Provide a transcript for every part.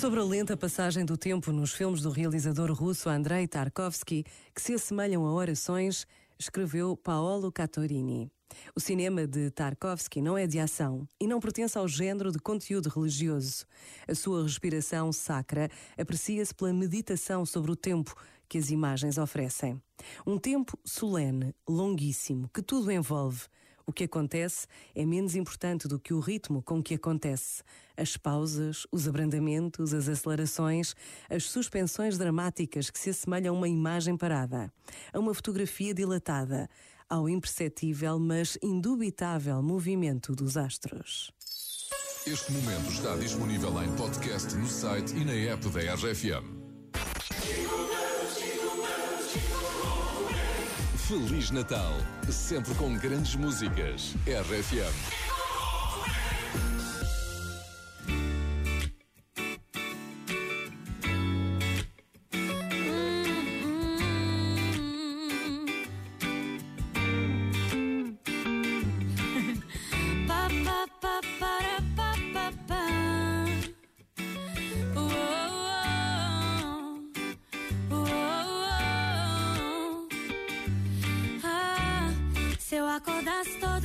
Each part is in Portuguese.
Sobre a lenta passagem do tempo nos filmes do realizador russo Andrei Tarkovsky, que se assemelham a orações, escreveu Paolo Cattorini. O cinema de Tarkovsky não é de ação e não pertence ao género de conteúdo religioso. A sua respiração sacra aprecia-se pela meditação sobre o tempo que as imagens oferecem. Um tempo solene, longuíssimo, que tudo envolve o que acontece é menos importante do que o ritmo com que acontece. As pausas, os abrandamentos, as acelerações, as suspensões dramáticas que se assemelham a uma imagem parada, a uma fotografia dilatada, ao imperceptível, mas indubitável movimento dos astros. Este momento está disponível em podcast no site e na app da RFM. Feliz Natal, sempre com grandes músicas. RFM.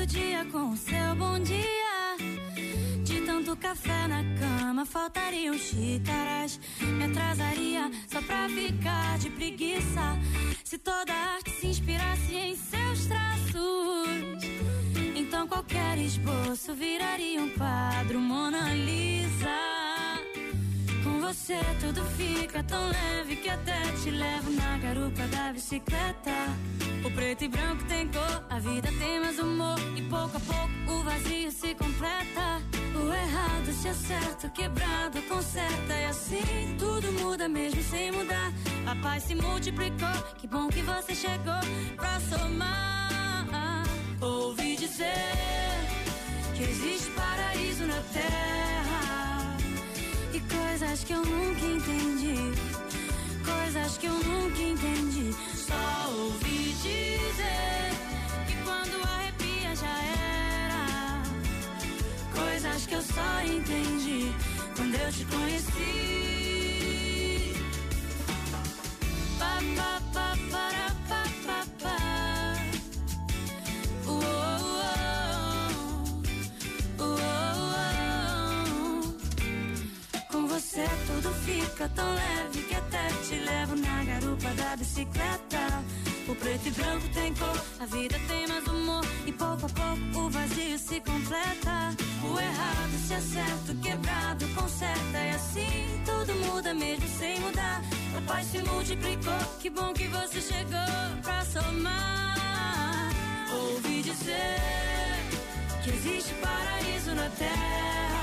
Todo dia com o seu bom dia. De tanto café na cama, faltariam xícaras. Me atrasaria só pra ficar de preguiça. Se toda arte se inspirasse em seus traços, então qualquer esboço viraria um quadro Mona Lisa. Com você tudo fica tão leve que até te levo na garupa da bicicleta. O preto e branco tem cor, a vida tem vazio se completa. O errado se acerta, o quebrado conserta. E assim tudo muda mesmo sem mudar. A paz se multiplicou, que bom que você chegou pra somar. Ouvi dizer que existe paraíso na terra. E coisas que eu nunca entendi. Coisas que eu nunca entendi. Só só entendi quando eu te conheci. Pa, pa, pa, para, pa, pa, pa. Com você tudo fica tão leve que até te levo na garupa da bicicleta. O preto e branco tem cor, a vida tem mais humor. E se completa. O errado se acerta, o quebrado conserta. E assim tudo muda mesmo sem mudar. A paz se multiplicou, que bom que você chegou pra somar. Ouvi dizer que existe paraíso na terra.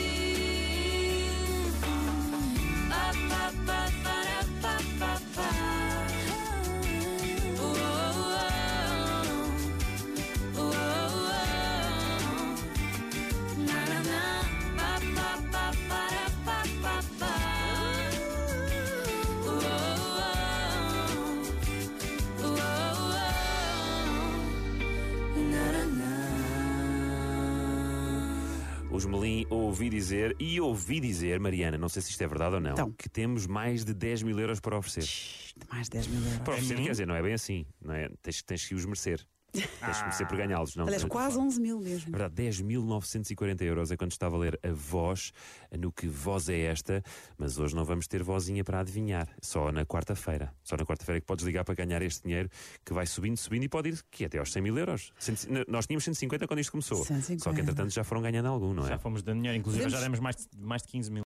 Os Melim ouvi dizer, e ouvi dizer, Mariana, não sei se isto é verdade ou não, Então. que temos mais de 10 mil euros para oferecer. Mais 10 mil euros. Para oferecer, quer dizer, não é bem assim, não é? Tens, tens que os merecer. Que merecer por ganhá-los. Não, Aliás, quase 11 mil mesmo. É verdade, 10.940 euros é quando está a valer a voz, no que voz é esta, mas hoje não vamos ter vozinha para adivinhar, só na quarta-feira. Só na quarta-feira que podes ligar para ganhar este dinheiro que vai subindo, subindo e pode ir que é até aos 100 mil euros. Cento- Nós tínhamos 150 quando isto começou, 150. só que entretanto já foram ganhando algum, não é? Já fomos dando dinheiro, inclusive Podemos- já demos mais de, mais de 15 mil.